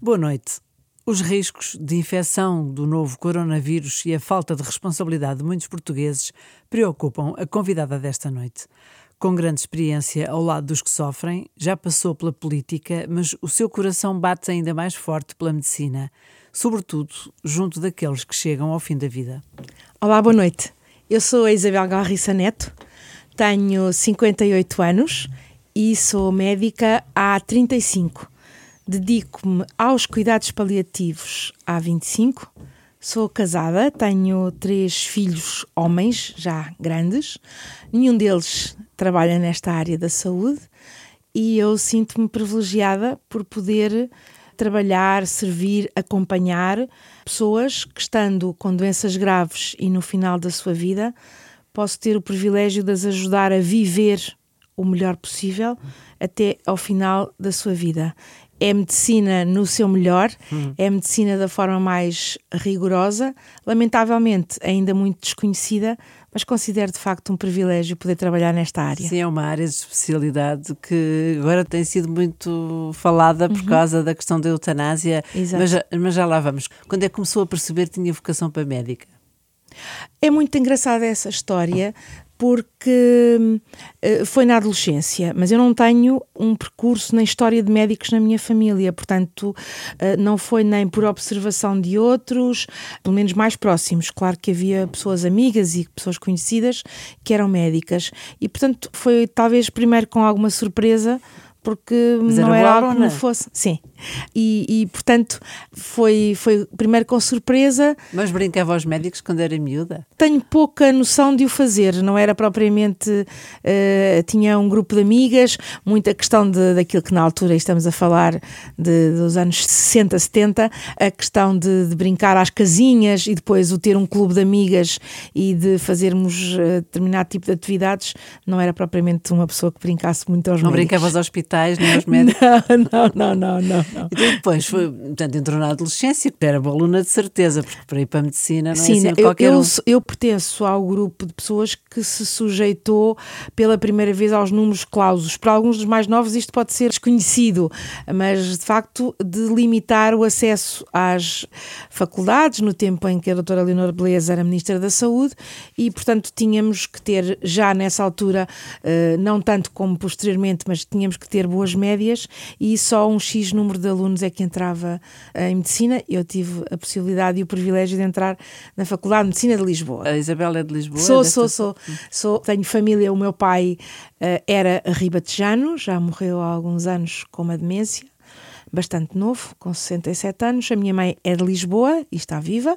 Boa noite. Os riscos de infecção do novo coronavírus e a falta de responsabilidade de muitos portugueses preocupam a convidada desta noite. Com grande experiência ao lado dos que sofrem, já passou pela política, mas o seu coração bate ainda mais forte pela medicina, sobretudo junto daqueles que chegam ao fim da vida. Olá, boa noite. Eu sou a Isabel Garrissa Neto, tenho 58 anos e sou médica há 35 Dedico-me aos cuidados paliativos há 25. Sou casada, tenho três filhos homens, já grandes. Nenhum deles trabalha nesta área da saúde e eu sinto-me privilegiada por poder trabalhar, servir, acompanhar pessoas que, estando com doenças graves e no final da sua vida, posso ter o privilégio de as ajudar a viver o melhor possível até ao final da sua vida é medicina no seu melhor, hum. é medicina da forma mais rigorosa, lamentavelmente ainda muito desconhecida, mas considero de facto um privilégio poder trabalhar nesta área. Sim, é uma área de especialidade que agora tem sido muito falada por uhum. causa da questão da eutanásia, mas, mas já lá vamos. Quando é que começou a perceber que tinha vocação para médica? É muito engraçada essa história, porque uh, foi na adolescência, mas eu não tenho um percurso na história de médicos na minha família, portanto, uh, não foi nem por observação de outros, pelo menos mais próximos. Claro que havia pessoas amigas e pessoas conhecidas que eram médicas, e portanto, foi talvez primeiro com alguma surpresa porque Mas não era, algo que me fosse. Sim. E, e, portanto foi, foi primeiro com surpresa. Mas brincava aos médicos quando era miúda? Tenho pouca noção de o fazer, não era propriamente. Uh, tinha um grupo de amigas, muita questão de, daquilo que na altura estamos a falar de, dos anos 60, 70, a questão de, de, brincar às casinhas e depois o ter um clube de amigas e de fazermos uh, determinado tipo de atividades, não era propriamente uma pessoa que brincasse muito aos não médicos. Não brincavas aos hospitais nem aos médicos? Não, não, não, não. não. E depois, foi, portanto, entrou na adolescência, era boa aluna de certeza, porque para ir para a medicina não Sim, é assim eu, qualquer eu, um. eu pertenço ao grupo de pessoas que se sujeitou pela primeira vez aos números clausos. Para alguns dos mais novos isto pode ser desconhecido, mas de facto de limitar o acesso às faculdades no tempo em que a doutora Leonor Beleza era Ministra da Saúde e, portanto, tínhamos que ter já nessa altura, eh, não tanto como posteriormente, mas tínhamos que ter boas médias e só um X número de alunos é que entrava em medicina. Eu tive a possibilidade e o privilégio de entrar na Faculdade de Medicina de Lisboa. A Isabel é de Lisboa? Sou, sou, sou, sou. Tenho família, o meu pai uh, era ribatejano, já morreu há alguns anos com uma demência bastante novo, com 67 anos. A minha mãe é de Lisboa e está viva,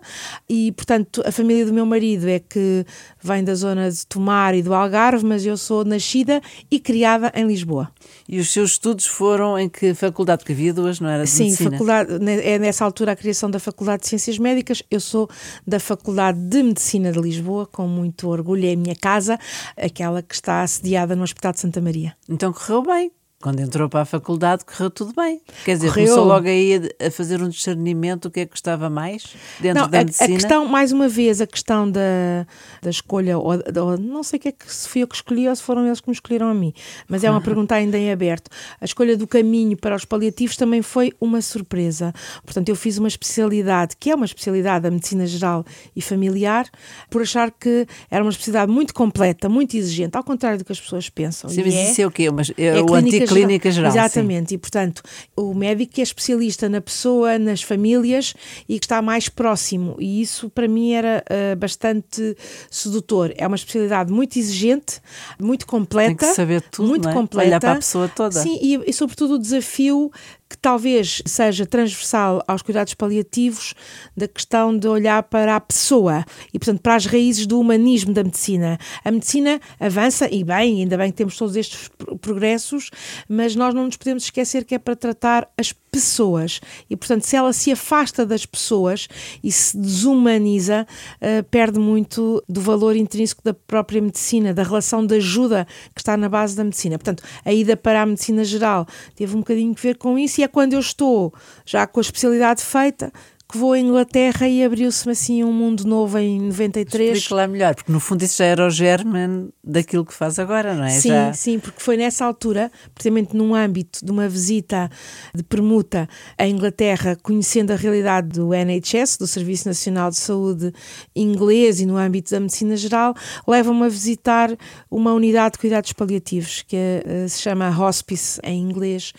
e portanto a família do meu marido é que vem da zona de Tomar e do Algarve, mas eu sou nascida e criada em Lisboa. E os seus estudos foram em que faculdade? Porque havia duas, não era? De Sim, medicina. faculdade, é nessa altura a criação da Faculdade de Ciências Médicas. Eu sou da Faculdade de Medicina de Lisboa, com muito orgulho, é a minha casa, aquela que está assediada no Hospital de Santa Maria. Então correu bem. Quando entrou para a faculdade, correu tudo bem. Quer dizer, correu. começou logo aí a, fazer um discernimento do que é que gostava mais dentro não, da a, medicina. A questão, mais uma vez, a questão da, da escolha, ou, ou, não sei o que é que se fui eu que escolhi ou se foram eles que me escolheram a mim, mas é uma pergunta ainda em aberto. A escolha do caminho para os paliativos também foi uma surpresa. Portanto, eu fiz uma especialidade, que é uma especialidade da medicina geral e familiar, por achar que era uma especialidade muito completa, muito exigente, ao contrário do que as pessoas pensam. Sim, mas é, isso é o quê? Mas é, é o antigo clínica geral. Exatamente, sim. e portanto, o médico é especialista na pessoa, nas famílias e que está mais próximo, e isso para mim era uh, bastante sedutor. É uma especialidade muito exigente, muito completa. Tem que saber tudo, muito é? completa. Olhar para a pessoa toda. Sim, e, e sobretudo o desafio que talvez seja transversal aos cuidados paliativos da questão de olhar para a pessoa e, portanto, para as raízes do humanismo da medicina. A medicina avança, e bem, ainda bem que temos todos estes progressos, mas nós não nos podemos esquecer que é para tratar as pessoas. E, portanto, se ela se afasta das pessoas e se desumaniza, uh, perde muito do valor intrínseco da própria medicina, da relação de ajuda que está na base da medicina. Portanto, a ida para a medicina geral teve um bocadinho a ver com isso, e é quando eu estou já com a especialidade feita que vou à Inglaterra e abriu-se-me assim um mundo novo em 93. Explique lá melhor, porque no fundo isso já era o germen daquilo que faz agora, não é? Sim, já... sim, porque foi nessa altura, precisamente num âmbito de uma visita de permuta à Inglaterra, conhecendo a realidade do NHS, do Serviço Nacional de Saúde inglês e no âmbito da medicina geral, leva-me a visitar uma unidade de cuidados paliativos que uh, se chama hospice em inglês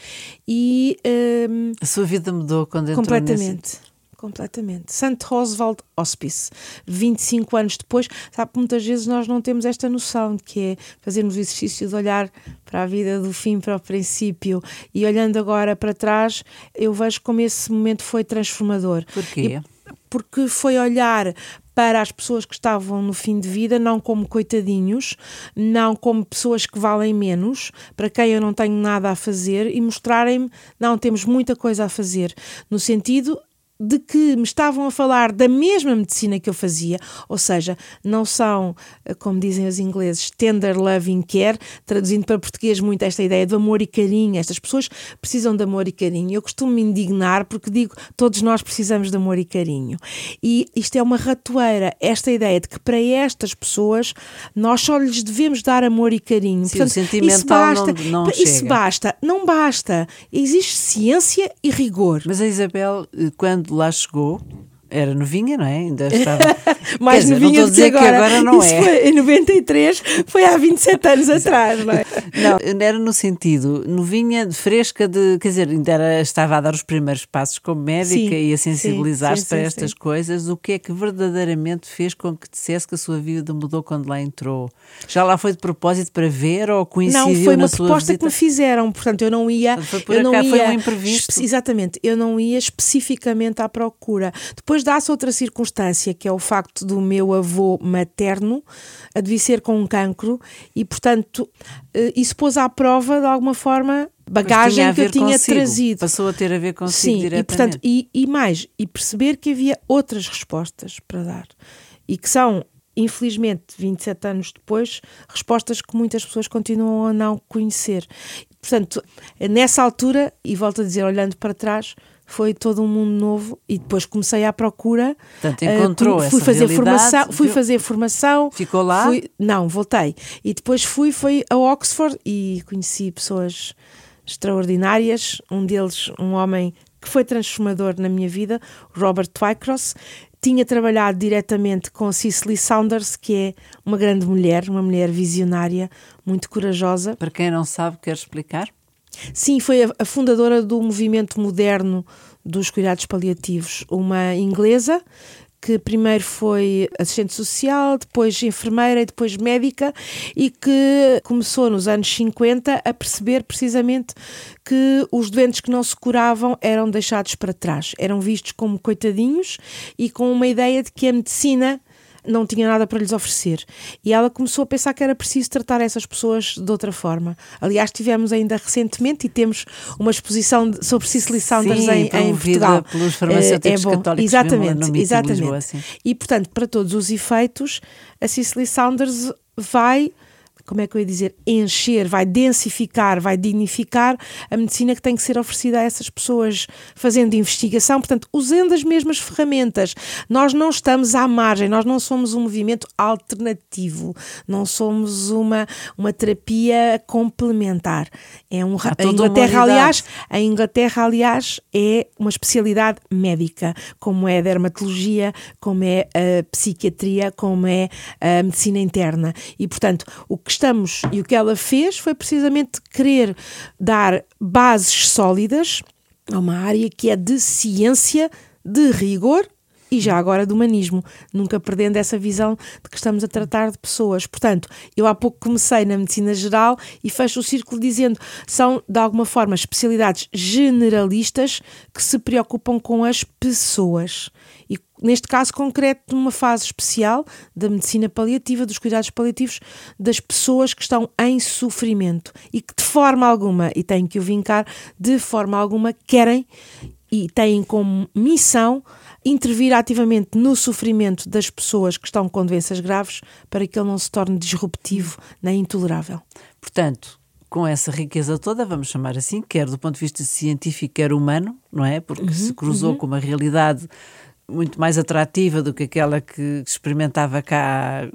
e um, a sua vida mudou quando entrou completamente. Nesse... Completamente. St. Oswald Hospice, 25 anos depois, sabe que muitas vezes nós não temos esta noção de que é fazermos o exercício de olhar para a vida do fim para o princípio e olhando agora para trás, eu vejo como esse momento foi transformador. Porquê? E porque foi olhar para as pessoas que estavam no fim de vida, não como coitadinhos, não como pessoas que valem menos, para quem eu não tenho nada a fazer, e mostrarem-me, não, temos muita coisa a fazer, no sentido de que me estavam a falar da mesma medicina que eu fazia, ou seja, não são, eh, como dizem os ingleses, tender loving care, traduzindo para português muito esta ideia de amor e carinho. Estas pessoas precisam de amor e carinho. Eu costumo me indignar porque digo todos nós precisamos de amor e carinho. E isto é uma ratoeira, esta ideia de que para estas pessoas nós só lhes devemos dar amor e carinho. Sim, Portanto, sentimental isso basta, não, não isso chega. basta, não basta. Existe ciência e rigor. Mas a Isabel, eh, quando lá chegou, era novinha, não é? Ainda estava. Mais dizer, novinha do que agora. Que agora não Isso é. Foi, em 93 foi há 27 anos atrás, não é? Não, era no sentido novinha, fresca, de. Quer dizer, ainda era, estava a dar os primeiros passos como médica sim, e a sensibilizar-se para sim, estas sim. coisas. O que é que verdadeiramente fez com que dissesse que a sua vida mudou quando lá entrou? Já lá foi de propósito para ver ou coincidiu Não, foi uma proposta visita? que me fizeram, portanto eu não ia. Foi por eu não ia, foi um imprevisto. Exatamente, eu não ia especificamente à procura. Depois dá-se outra circunstância, que é o facto do meu avô materno adoecer com um cancro e, portanto, eh, isso pôs à prova, de alguma forma, bagagem que eu tinha consigo. trazido. Passou a ter a ver consigo Sim, diretamente. e, portanto, e, e mais, e perceber que havia outras respostas para dar e que são infelizmente, 27 anos depois, respostas que muitas pessoas continuam a não conhecer. Portanto, nessa altura, e volto a dizer, olhando para trás, foi todo um mundo novo e depois comecei à procura. Portanto, encontrou uh, fui fazer formação, fui viu? fazer formação. Ficou lá? Fui, não, voltei. E depois fui foi a Oxford e conheci pessoas extraordinárias, um deles um homem que foi transformador na minha vida, Robert Twycross, tinha trabalhado diretamente com Cicely Saunders, que é uma grande mulher, uma mulher visionária, muito corajosa. Para quem não sabe, quer explicar? Sim, foi a, fundadora do movimento moderno dos cuidados paliativos, uma inglesa que primeiro foi assistente social, depois enfermeira e depois médica e que começou nos anos 50 a perceber precisamente que os doentes que não se curavam eram deixados para trás, eram vistos como coitadinhos e com uma ideia de que a medicina não tinha nada para lhes oferecer. E ela começou a pensar que era preciso tratar essas pessoas de outra forma. Aliás, tivemos ainda recentemente e temos uma exposição sobre Cicely Saunders sim, em, em Portugal. pelos farmacêuticos é, é bom. católicos Exatamente, exatamente. Lisboa, sim. E portanto, para todos os efeitos, a Cicely Saunders vai como é que eu ia dizer, encher, vai densificar, vai dignificar a medicina que tem que ser oferecida a essas pessoas, fazendo investigação, portanto, usando as mesmas ferramentas. Nós não estamos à margem, nós não somos um movimento alternativo, não somos uma, uma terapia complementar. É um, a Inglaterra, aliás, a Inglaterra, aliás, é uma especialidade médica, como é a dermatologia, como é a psiquiatria, como é a medicina interna. E, portanto, o que estamos e o que ela fez foi precisamente querer dar bases sólidas a uma área que é de ciência, de rigor e já agora do humanismo, nunca perdendo essa visão de que estamos a tratar de pessoas. Portanto, eu há pouco comecei na medicina geral e fecho o círculo dizendo são de alguma forma especialidades generalistas que se preocupam com as pessoas. Neste caso concreto, numa fase especial da medicina paliativa, dos cuidados paliativos, das pessoas que estão em sofrimento e que de forma alguma, e tenho que o vincar, de forma alguma querem e têm como missão intervir ativamente no sofrimento das pessoas que estão com doenças graves para que ele não se torne disruptivo nem intolerável. Portanto, com essa riqueza toda, vamos chamar assim, quer do ponto de vista científico, quer humano, não é? Porque uhum, se cruzou uhum. com uma realidade muito mais atrativa do que aquela que experimentava cá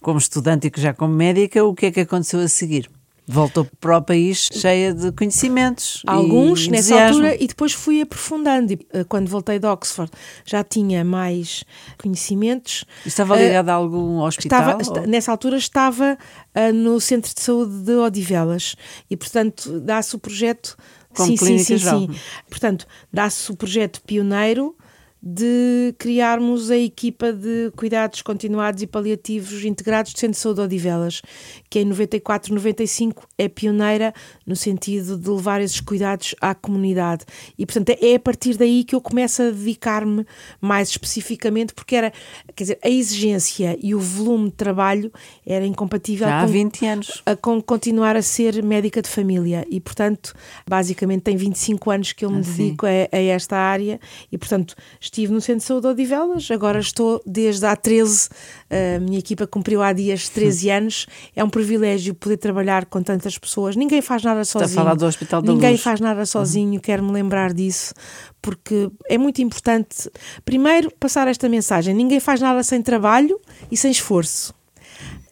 como estudante e que já como médica, o que é que aconteceu a seguir? Voltou para o país cheia de conhecimentos. Alguns nessa entusiasmo. altura e depois fui aprofundando. E, eh, quando voltei de Oxford já tinha mais conhecimentos. Estava ligado a algum hospital? Estava, ou- Nessa altura estava ah, no Centro de Saúde de Odivelas e, portanto, dá-se o projeto. Como sim, sim, sim, sim. Portanto, dá-se o projeto pioneiro de criarmos a equipa de cuidados continuados e paliativos integrados do Centro de Saúde de Odivelas, que em 94, 95 é pioneira no sentido de levar esses cuidados à comunidade. E, portanto, é a partir daí que eu começo a dedicar-me mais especificamente, porque era, quer dizer, a exigência e o volume de trabalho era incompatível Já há com 20 anos. a com continuar a ser médica de família e, portanto, basicamente tem 25 anos que eu me Ah, dedico a, a esta área e, portanto, estive no Centro de Saúde de Odivelas, agora estou desde há 13, a minha equipa cumpriu há dias 13 anos, é um privilégio poder trabalhar com tantas pessoas, ninguém faz nada Está a sozinho. falar do Hospital da Ninguém Luz. faz nada sozinho, quero-me lembrar disso, porque é muito importante, primeiro, passar esta mensagem: ninguém faz nada sem trabalho e sem esforço.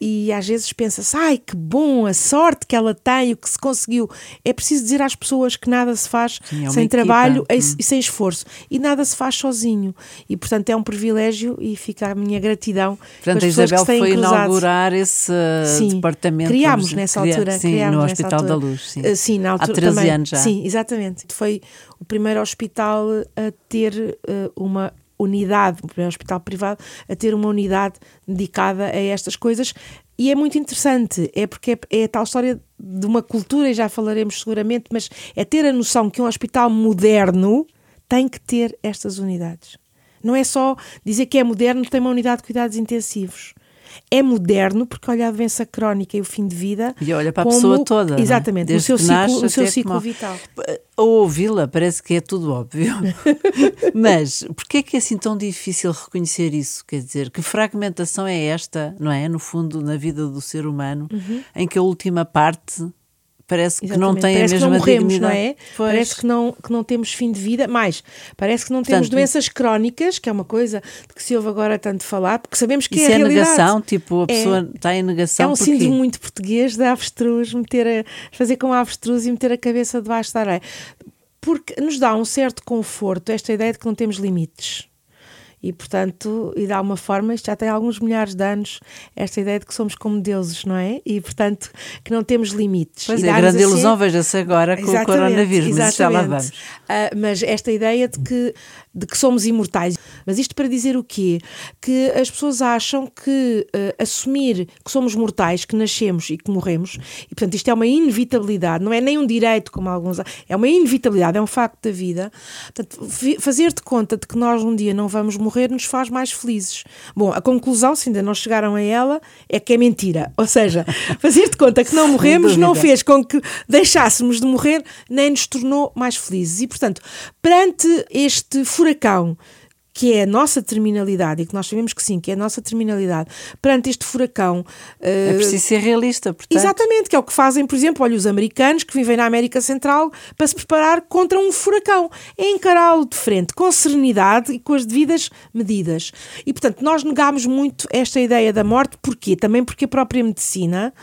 E às vezes pensa-se, ai que bom, a sorte que ela tem, o que se conseguiu. É preciso dizer às pessoas que nada se faz Sim, é sem equipa. trabalho e, Hum. e sem esforço. E nada se faz sozinho. E portanto é um privilégio e fica a minha gratidão. Portanto, a Isabel foi inaugurar esse Sim. departamento. Criámos nessa altura. Sim, criámos no Hospital altura. da Luz. Sim. Uh, sim, na altura Há 13 também. anos já. Sim, exatamente. Foi o primeiro hospital a ter uh, uma unidade, primeiro hospital privado a ter uma unidade dedicada a estas coisas. E é muito interessante, é porque é, é a tal história de uma cultura, e já falaremos seguramente, mas é ter a noção que um hospital moderno tem que ter estas unidades. Não é só dizer que é moderno, tem uma unidade de cuidados intensivos. É moderno porque olha a doença crónica e o fim de vida. E olha para a como- pessoa toda. é? Exatamente, no Desde seu ciclo, no seu ciclo vital. Ao ouvi-la, parece que é tudo óbvio. Mas porquê é que é assim tão difícil reconhecer isso? Quer dizer, que fragmentação é esta, não é? No fundo, na vida do ser humano, em que a última parte parece que não tem parece a que não mesma morremos, dignidade. não é? Pois. Parece que não, que não temos fim de vida, mais parece que não temos Portanto, doenças crónicas, que é uma coisa de que se ouve agora tanto falar, porque sabemos que Isso é a é realidade. negação, tipo, a É. pessoa está em negação É um porquê? síndrome muito português da avestruz, meter a, fazer com a avestruz e meter a cabeça debaixo da areia. Porque nos dá um certo conforto esta ideia de que não temos limites. E, portanto, e dá uma forma, isto já tem alguns milhares de anos, esta ideia de que somos como deuses, não é? E, portanto, que não temos limites. Pois E é, grande assim- ilusão, veja-se agora com o Exatamente, coronavírus, mas já lá vamos. Ah, mas esta ideia de que, de que somos imortais. Mas isto para dizer o quê? Que as pessoas acham que ah, assumir que somos mortais, que nascemos e que morremos, e portanto isto é uma inevitabilidade, não é nem um direito, como alguns. É uma inevitabilidade, é um facto da vida. Portanto, fazer de conta de que nós um dia não vamos morrer nos faz mais felizes. Bom, a conclusão, se ainda não chegaram a ela, é que é mentira. Ou seja, fazer de conta que não morremos não fez com que deixássemos de morrer, nem nos tornou mais felizes. E, portanto, perante este furacão, que é a nossa terminalidade, e que nós sabemos que sim, que é a nossa terminalidade, perante este furacão. É eh, preciso ser realista, portanto. Exatamente, que é o que fazem, por exemplo, olha, os americanos que vivem na América Central para se preparar contra um furacão. É encará-lo de frente, com serenidade e com as devidas medidas. E, portanto, nós negámos muito esta ideia da morte, porquê? Também porque a própria medicina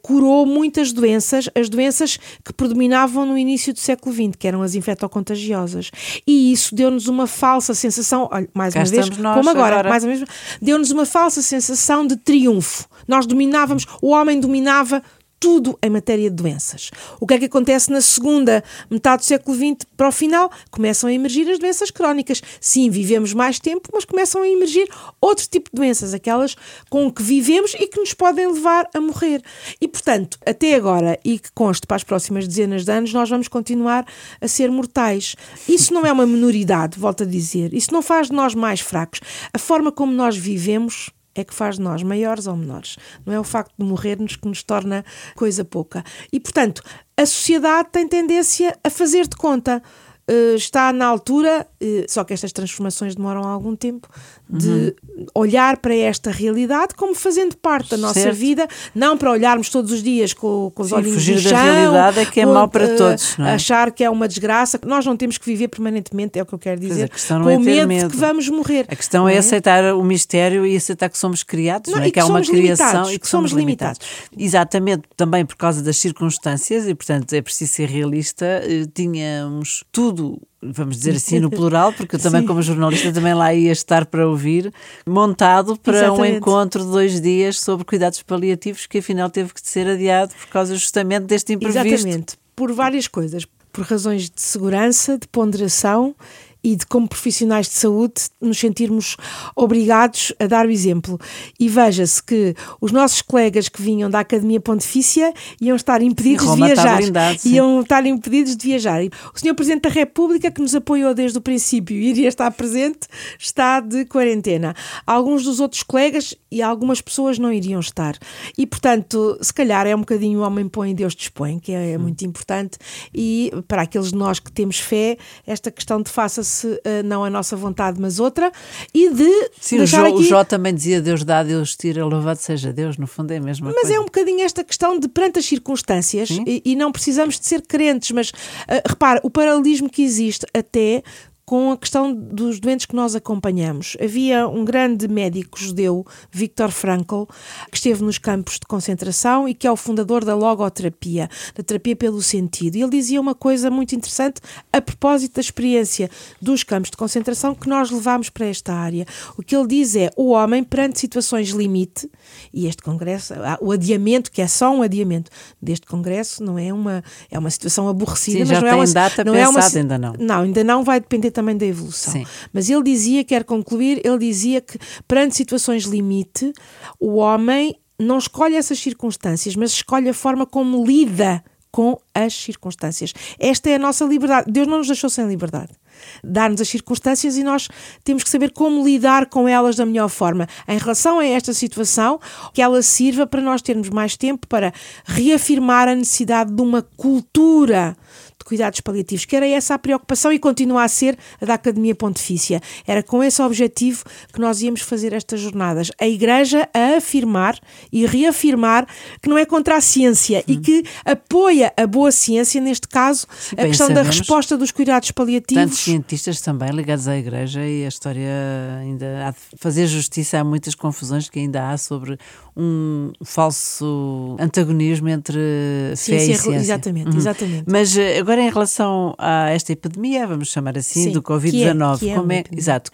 curou muitas doenças, as doenças que predominavam no início do século XX, que eram as infectocontagiosas. E isso deu-nos uma falsa sensação, olha, mais Cá uma vez, como agora, agora. mais uma vez, deu-nos uma falsa sensação de triunfo. Nós dominávamos, o homem dominava tudo em matéria de doenças. O que é que acontece na segunda metade do século XX para o final? Começam a emergir as doenças crónicas. Sim, vivemos mais tempo, mas começam a emergir outro tipo de doenças, aquelas com que vivemos e que nos podem levar a morrer. E, portanto, até agora, e que conste para as próximas dezenas de anos, nós vamos continuar a ser mortais. Isso não é uma minoridade, volto a dizer. Isso não faz de nós mais fracos. A forma como nós vivemos é que faz de nós maiores ou menores. Não é o facto de morrermos que nos torna coisa pouca. E, portanto, a sociedade tem tendência a fazer de conta. Uh, está na altura, eh, só que estas transformações demoram algum tempo, de uhum. olhar para esta realidade como fazendo parte da nossa certo. vida, não para olharmos todos os dias com, com os Sim, olhinhos fugir chão, da realidade é que é mau para todos, é? achar que é uma desgraça, nós não temos que viver permanentemente, é o que eu quero dizer, com é medo, medo, de que vamos morrer. A questão é, é, aceitar o mistério e aceitar que somos criados, não, não é? que, que há uma criação e que, que somos limitados. limitados. Exatamente, também por causa das circunstâncias e, portanto, é preciso ser realista, eh, tínhamos tudo vamos dizer assim no plural, porque eu também, como jornalista, também lá ia estar para ouvir, montado para Exatamente. um encontro de dois dias sobre cuidados paliativos, que afinal teve que ser adiado por causa justamente deste imprevisto. Exatamente, por várias coisas. Por razões de segurança, de ponderação e de como profissionais de saúde nos sentirmos obrigados a dar o exemplo. E veja-se que os nossos colegas que vinham da Academia Pontifícia iam estar impedidos de viajar. Blindado, iam estar impedidos de viajar. O Sr. Presidente da República, que nos apoiou desde o princípio e iria estar presente, está de quarentena. Alguns dos outros colegas e algumas pessoas não iriam estar. E, portanto, se calhar é um bocadinho o homem põe e Deus dispõe, que é, é muito importante. E para aqueles de nós que temos fé, esta questão de faça-se uh, não a nossa vontade, mas outra, e de Sim, o Jó, aqui... o Jó também dizia Deus dá, Deus tira, louvado seja Deus, no fundo é a mesma mas coisa. Mas é um bocadinho esta questão de perante as circunstâncias, e, e, não precisamos de ser crentes, mas uh, repara, o paralelismo que existe até com a questão dos doentes que nós acompanhamos. Havia um grande médico judeu, Viktor Frankl, que esteve nos campos de concentração e que é o fundador da logoterapia, da terapia pelo sentido. E ele dizia uma coisa muito interessante a propósito da experiência dos campos de concentração que nós levamos para esta área. O que ele diz é o homem, perante situações limite, e este congresso, o adiamento, que é só um adiamento deste congresso, não é uma, é uma situação aborrecida, Sim, mas não é uma data não pensada, é uma, ainda não. Não, ainda não vai depender também da evolução. Sim. Mas ele dizia, quer concluir, ele dizia que perante situações limite, o homem não escolhe essas circunstâncias, mas escolhe a forma como lida com as circunstâncias. Esta é a nossa liberdade. Deus não nos deixou sem liberdade. Dar-nos as circunstâncias e nós temos que saber como lidar com elas da melhor forma. Em relação a esta situação, que ela sirva para nós termos mais tempo para reafirmar a necessidade de uma cultura de cuidados paliativos, que era essa a preocupação e continua a ser a da Academia Pontifícia. Era com esse objetivo que nós íamos fazer estas jornadas. A Igreja a afirmar e reafirmar que não é contra a ciência hum. e que apoia a boa ciência, neste caso, Sim, a questão sabemos, da resposta dos cuidados paliativos. Tantos cientistas também ligados à Igreja e a história ainda há de fazer justiça a muitas confusões que ainda há sobre um falso antagonismo entre ciência, fé e ciência. Exatamente, uhum. exatamente. Mas eh, agora em relação a esta epidemia, vamos chamar assim, Sim, do Covid-19, é, como é, exato,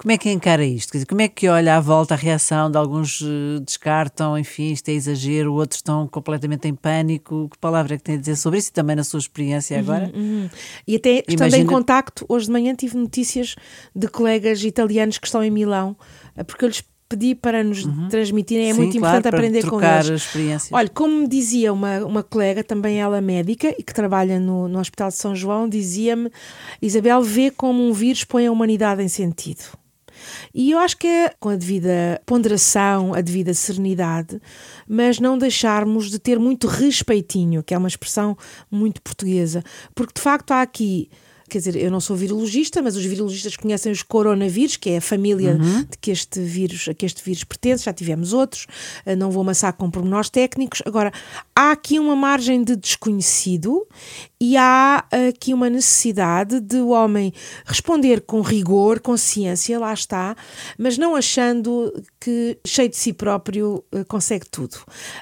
como é que encara isto? Quer dizer, como é que olha à volta a reação de alguns eh, descartam, enfim, isto é exagero, outros estão completamente em pânico? Que palavra é que tem a dizer sobre isso e também na sua experiência uhum, agora? Uhum, uhum. E até estando Imagina... em contacto, hoje de manhã tive notícias de colegas italianos que estão em Milão, eh, porque eu lhes pedi para nos uhum. transmitirem, é Sim, muito claro, importante aprender com eles. Experiências. Olha, como me dizia uma, uma colega, também ela médica e que trabalha no, no Hospital de São João, dizia-me: Isabel, vê como um vírus põe a humanidade em sentido. E eu acho que é com a devida ponderação, a devida serenidade, mas não deixarmos de ter muito respeitinho, que é uma expressão muito portuguesa, porque de facto há aqui quer dizer, eu não sou virologista, mas os virologistas conhecem os coronavírus, que é a família uhum. de que este vírus, a que este vírus pertence, já tivemos outros, eh, não vou amassar com pormenores técnicos. Agora, há aqui uma margem de desconhecido e há aqui uma necessidade de o homem responder com rigor, com ciência, lá está, mas não achando que, cheio de si próprio, eh, consegue tudo.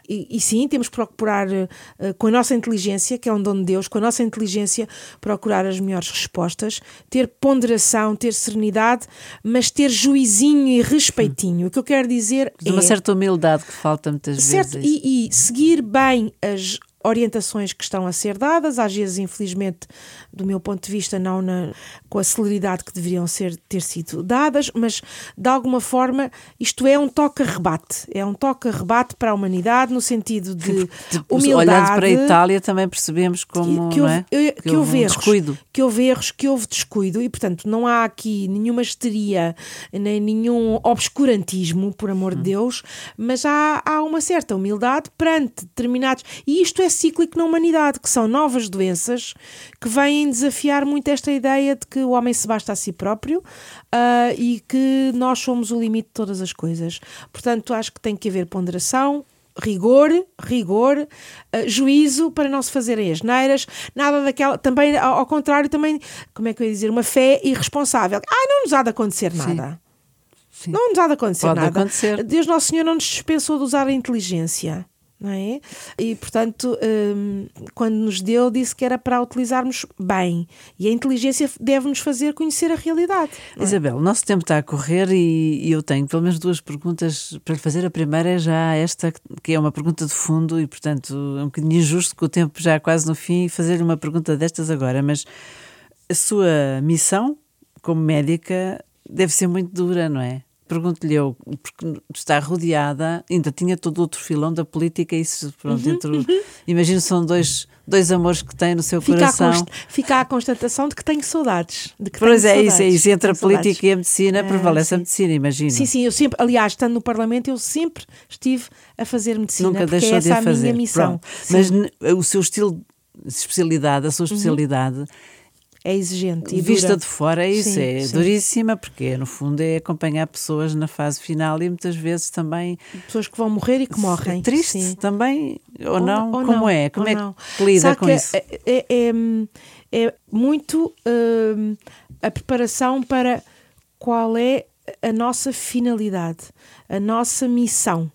E, e sim, temos que procurar, eh, com a nossa inteligência, que é um dom de Deus, com a nossa inteligência, procurar as melhores respostas, ter ponderação, ter serenidade, mas ter juizinho e respeitinho. O que eu quero dizer de é. uma certa humildade que falta muitas certo, vezes. E, e seguir bem as orientações que estão a ser dadas, às vezes, infelizmente, do meu ponto de vista, não na, com a celeridade que deveriam ser, ter sido dadas, mas de alguma forma isto é um toque-rebate. É um toque-rebate para a humanidade no sentido de humildade. Olhando para a Itália também percebemos como que, que, houve, é? que, que houve, erros, descuido. que houve erros, que houve descuido e, portanto, não há aqui nenhuma histeria nem nenhum obscurantismo, por amor hum. de Deus, mas há, há uma certa humildade perante determinados. E isto é cíclico na humanidade, que são novas doenças que vêm desafiar muito esta ideia de que o homem se basta a si próprio uh, e que nós somos o limite de todas as coisas. Portanto, acho que tem que haver ponderação, rigor, rigor, uh, juízo para não se fazerem as neiras, nada daquela, também ao, ao, contrário, também, como é que eu ia dizer, uma fé irresponsável. Ah, não nos há de acontecer nada. Sim. Sim. Não nos há de acontecer Pode nada. Acontecer. Deus Nosso Senhor não nos dispensou de usar a inteligência. Não é? E portanto, um, quando nos deu, disse que era para utilizarmos bem. E a inteligência deve-nos fazer conhecer a realidade. É? Isabel, o nosso tempo está a correr e, e, eu tenho pelo menos duas perguntas para lhe fazer. A primeira é já esta, que é uma pergunta de fundo, e portanto é um bocadinho injusto que o tempo já é quase no fim fazer uma pergunta destas agora. Mas a sua missão como médica deve ser muito dura, não é? Pergunto-lhe eu, porque está rodeada, ainda tinha todo outro filão da política, isso, pronto, uhum. entre, imagino são dois, dois amores que tem no seu fica coração. A fica a constatação de que tenho saudades. De que pois é, saudades, isso, é isso, entre a política saudades. e a medicina, prevalece a medicina, imagino. Sim, sim, eu sempre, aliás, estando no Parlamento, eu sempre estive a fazer medicina, Nunca porque deixou essa de é a fazer. minha missão. Mas o seu estilo de especialidade, a sua uhum. especialidade... Uhum é exigente. E Vista dura. de fora é isso, sim, é sim. duríssima, porque no fundo é acompanhar pessoas na fase final e muitas vezes também. Pessoas que vão morrer e que morrem. É triste sim. também, ou, ou não? Ou Como não, é? Como é não. que lida Sabe com que isso? É, é, é, é muito uh, a preparação para qual é a nossa finalidade, a nossa missão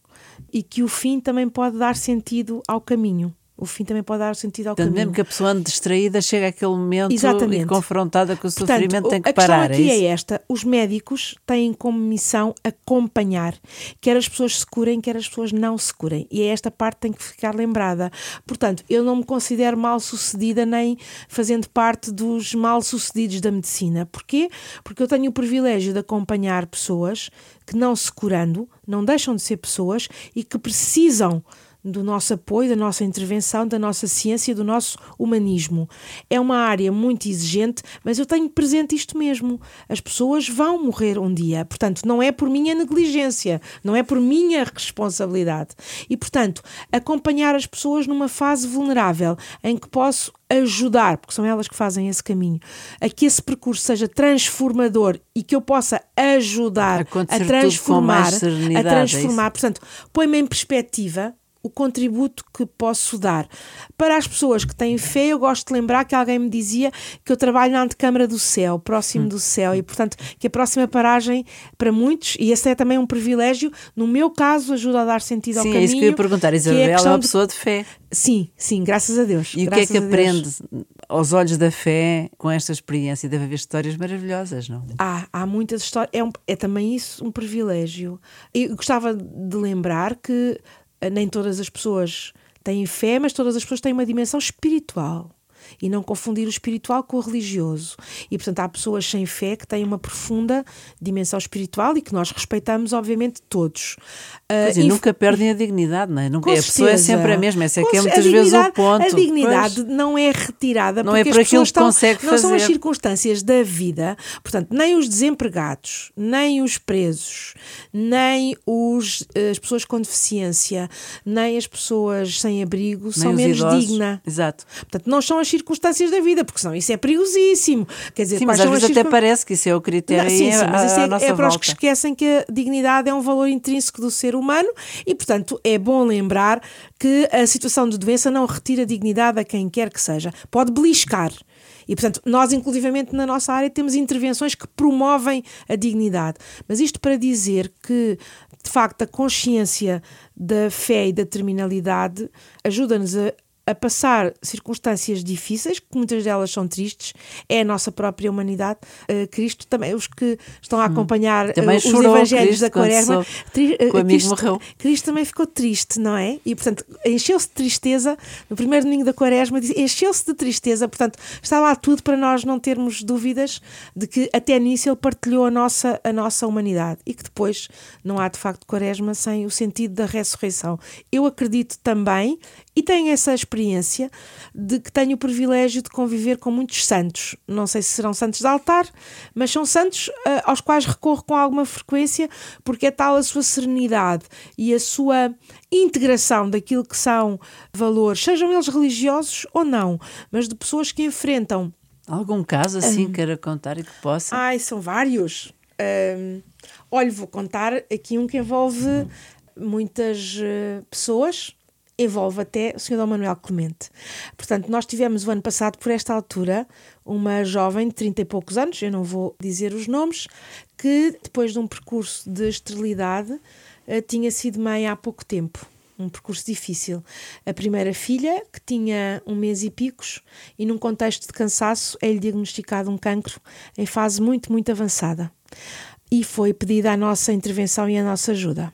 e que o fim também pode dar sentido ao caminho o fim também pode dar sentido ao Portanto, caminho. mesmo que a pessoa ande distraída, chega àquele momento Exatamente. e confrontada com o Portanto, sofrimento, tem que a parar. A questão aqui é, é, esta: os médicos têm como missão acompanhar, quer as pessoas se curem, quer as pessoas não se curem. E é esta parte que tem que ficar lembrada. Portanto, eu não me considero mal sucedida nem fazendo parte dos mal sucedidos da medicina. Porquê? Porque eu tenho o privilégio de acompanhar pessoas que não se curando, não deixam de ser pessoas e que precisam do nosso apoio, da nossa intervenção, da nossa ciência, do nosso humanismo. É uma área muito exigente, mas eu tenho presente isto mesmo. As pessoas vão morrer um dia, portanto, não é por minha negligência, não é por minha responsabilidade. E, portanto, acompanhar as pessoas numa fase vulnerável em que posso ajudar, porque são elas que fazem esse caminho, a que esse percurso seja transformador e que eu possa ajudar a, a transformar, a é transformar, portanto, põe-me em perspectiva o contributo que posso dar. Para as pessoas que têm fé, eu gosto de lembrar que alguém me dizia que eu trabalho na antecâmara do céu, próximo hum. do céu, e portanto que a próxima paragem para muitos, e esse é também um privilégio, no meu caso ajuda a dar sentido sim, ao caminho. Sim, é isso que eu ia perguntar, Isabel é, é uma pessoa de fé. Sim, sim, graças a Deus. E o que é que aprende aos olhos da fé com esta experiência? Deve haver histórias maravilhosas, não? Há, há muitas histórias. É, um, é também isso um privilégio. E gostava de lembrar que nem todas as pessoas têm fé, mas todas as pessoas têm uma dimensão espiritual e não confundir o espiritual com o religioso. E, portanto, há pessoas sem fé que têm uma profunda dimensão espiritual e que nós respeitamos, obviamente, todos. Uh, e nunca perdem a dignidade, não é? Nunca, a pessoa é sempre a mesma, essa é que é muitas vezes o ponto. A dignidade pois. não é retirada não porque é por as pessoas que consegue não fazer. são as circunstâncias da vida, portanto, nem os desempregados, nem os presos, nem os, as pessoas com deficiência, nem as pessoas sem abrigo nem são menos dignas. Exato. Portanto, não são as circunstâncias da vida, porque senão isso é perigosíssimo. Quer dizer, sim, mas às vezes até parece que isso é o critério. Não, sim, sim, mas isso é, é para os que esquecem que a dignidade é um valor intrínseco do ser humano e, portanto, é bom lembrar que a situação de doença não retira dignidade a quem quer que seja. Pode beliscar. E, portanto, nós, inclusivamente na nossa área, temos intervenções que promovem a dignidade. Mas isto para dizer que, de facto, a consciência da fé e da terminalidade ajuda-nos a, a passar circunstâncias difíceis, que muitas delas são tristes, é a nossa própria humanidade. Uh, Cristo também, os que estão a acompanhar uh, também os evangelhos Cristo da Quaresma, tri, uh, amigo Cristo, morreu. Cristo também ficou triste, não é? E portanto, encheu-se de tristeza no primeiro domingo da Quaresma, encheu-se de tristeza, portanto, está lá tudo para nós não termos dúvidas de que até nisso ele partilhou a nossa, a nossa humanidade e que depois não há de facto Quaresma sem o sentido da ressurreição. Eu acredito também e tenho essa experiência de que tenho o privilégio de conviver com muitos santos. Não sei se serão santos de altar, mas são santos uh, aos quais recorro com alguma frequência, porque é tal a sua serenidade e a sua integração daquilo que são valores, sejam eles religiosos ou não, mas de pessoas que enfrentam. Algum caso assim um, queira contar e que possa? Ai, são vários. Um, olha, vou contar aqui um que envolve hum. muitas uh, pessoas envolve até o Sr. Dom Manuel Clemente. Portanto, nós tivemos o ano passado, por esta altura, uma jovem de 30 e poucos anos, eu não vou dizer os nomes, que depois de um percurso de esterilidade eh, tinha sido mãe há pouco tempo. Um percurso difícil. A primeira filha, que tinha um mês e picos, e num contexto de cansaço, é-lhe diagnosticado um cancro em fase muito, muito avançada. E foi pedida a nossa intervenção e a nossa ajuda.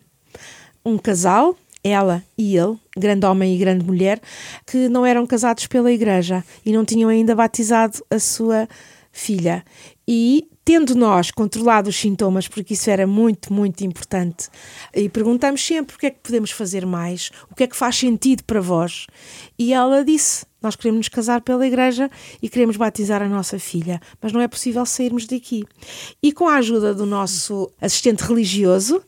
Um casal, ela e ele, grande homem e grande mulher, que não eram casados pela igreja e não tinham ainda batizado a sua filha. E tendo nós controlado os sintomas, porque isso era muito, muito importante, e perguntamos sempre o que é que podemos fazer mais, o que é que faz sentido para vós. E ela disse: Nós queremos nos casar pela igreja e queremos batizar a nossa filha, mas não é possível sairmos daqui. E com a ajuda do nosso assistente religioso,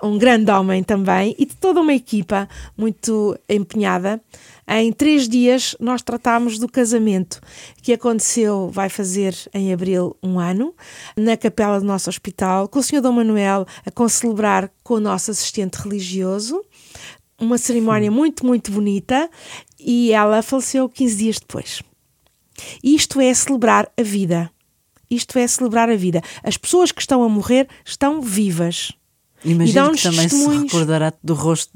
um grande homem também, e de toda uma equipa muito empenhada. Em três dias nós tratámos do casamento que aconteceu, vai fazer em abril um ano, na capela do nosso hospital, com o Sr. Dom Manuel a concelebrar com o nosso assistente religioso. Uma cerimónia muito, muito bonita e ela faleceu 15 dias depois. Isto é celebrar a vida. Isto é celebrar a vida. As pessoas que estão a morrer estão vivas. Imagino que também se recordará do rosto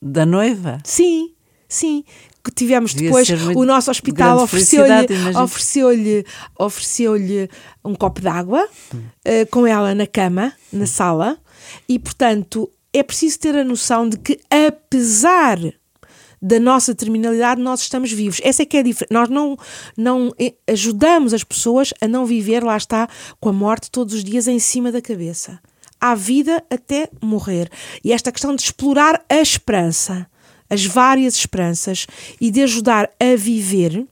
da noiva. Sim, sim. Que tivemos Devia depois, o nosso hospital ofereceu-lhe ofereceu ofereceu um copo d'água hum. uh, com ela na cama, na sala, e portanto é preciso ter a noção de que, apesar da nossa terminalidade, nós estamos vivos. Essa é que é a diferença. Nós não, não eh, ajudamos as pessoas a não viver, lá está, com a morte todos os dias em cima da cabeça à vida até morrer. E esta questão de explorar a esperança, as várias esperanças e de ajudar a viver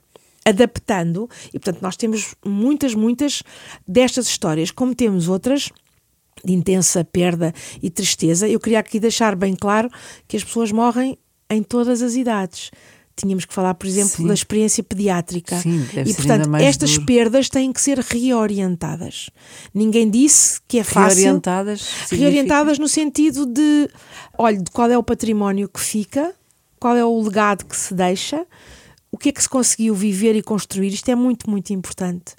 adaptando, e portanto nós temos muitas, muitas destas histórias, como temos outras de intensa perda e tristeza. Eu queria aqui deixar bem claro que as pessoas morrem em todas as idades tínhamos que falar, por exemplo, Sim. da experiência pediátrica. Sim, e, portanto, estas duro. perdas têm que ser reorientadas. Ninguém disse que é fácil. Reorientadas? Significa... Reorientadas no sentido de, olha, de qual é o património que fica, qual é o legado que se deixa, o que é que se conseguiu viver e construir. Isto é muito, muito importante.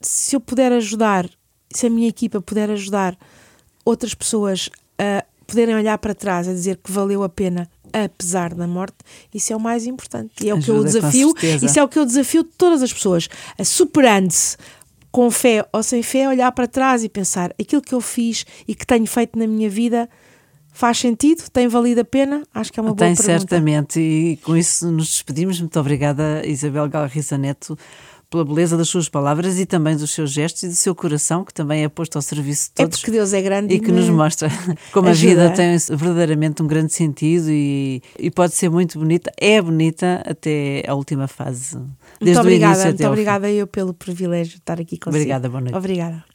Se eu puder ajudar, se a minha equipa puder ajudar outras pessoas a poderem olhar para trás, a dizer que valeu a pena apesar da morte, isso é o mais importante. E é Ajuda, o que eu desafio, isso é o que eu desafio de todas as pessoas, a superando-se com fé ou sem fé, olhar para trás e pensar aquilo que eu fiz e que tenho feito na minha vida faz sentido? Tem valido a pena? Acho que é uma boa Tem, pergunta. Tem certamente, e com isso nos despedimos. Muito obrigada, Isabel Galriça Neto pela beleza das suas palavras e também dos seus gestos e do seu coração, que também é posto ao serviço de é todos. É porque Deus é grande e, que nos mostra como ajuda. a vida tem verdadeiramente um grande sentido e, e pode ser muito bonita. É bonita até a última fase. Desde muito obrigada, o início muito obrigada eu pelo privilégio de estar aqui consigo. Obrigada, boa noite. Obrigada.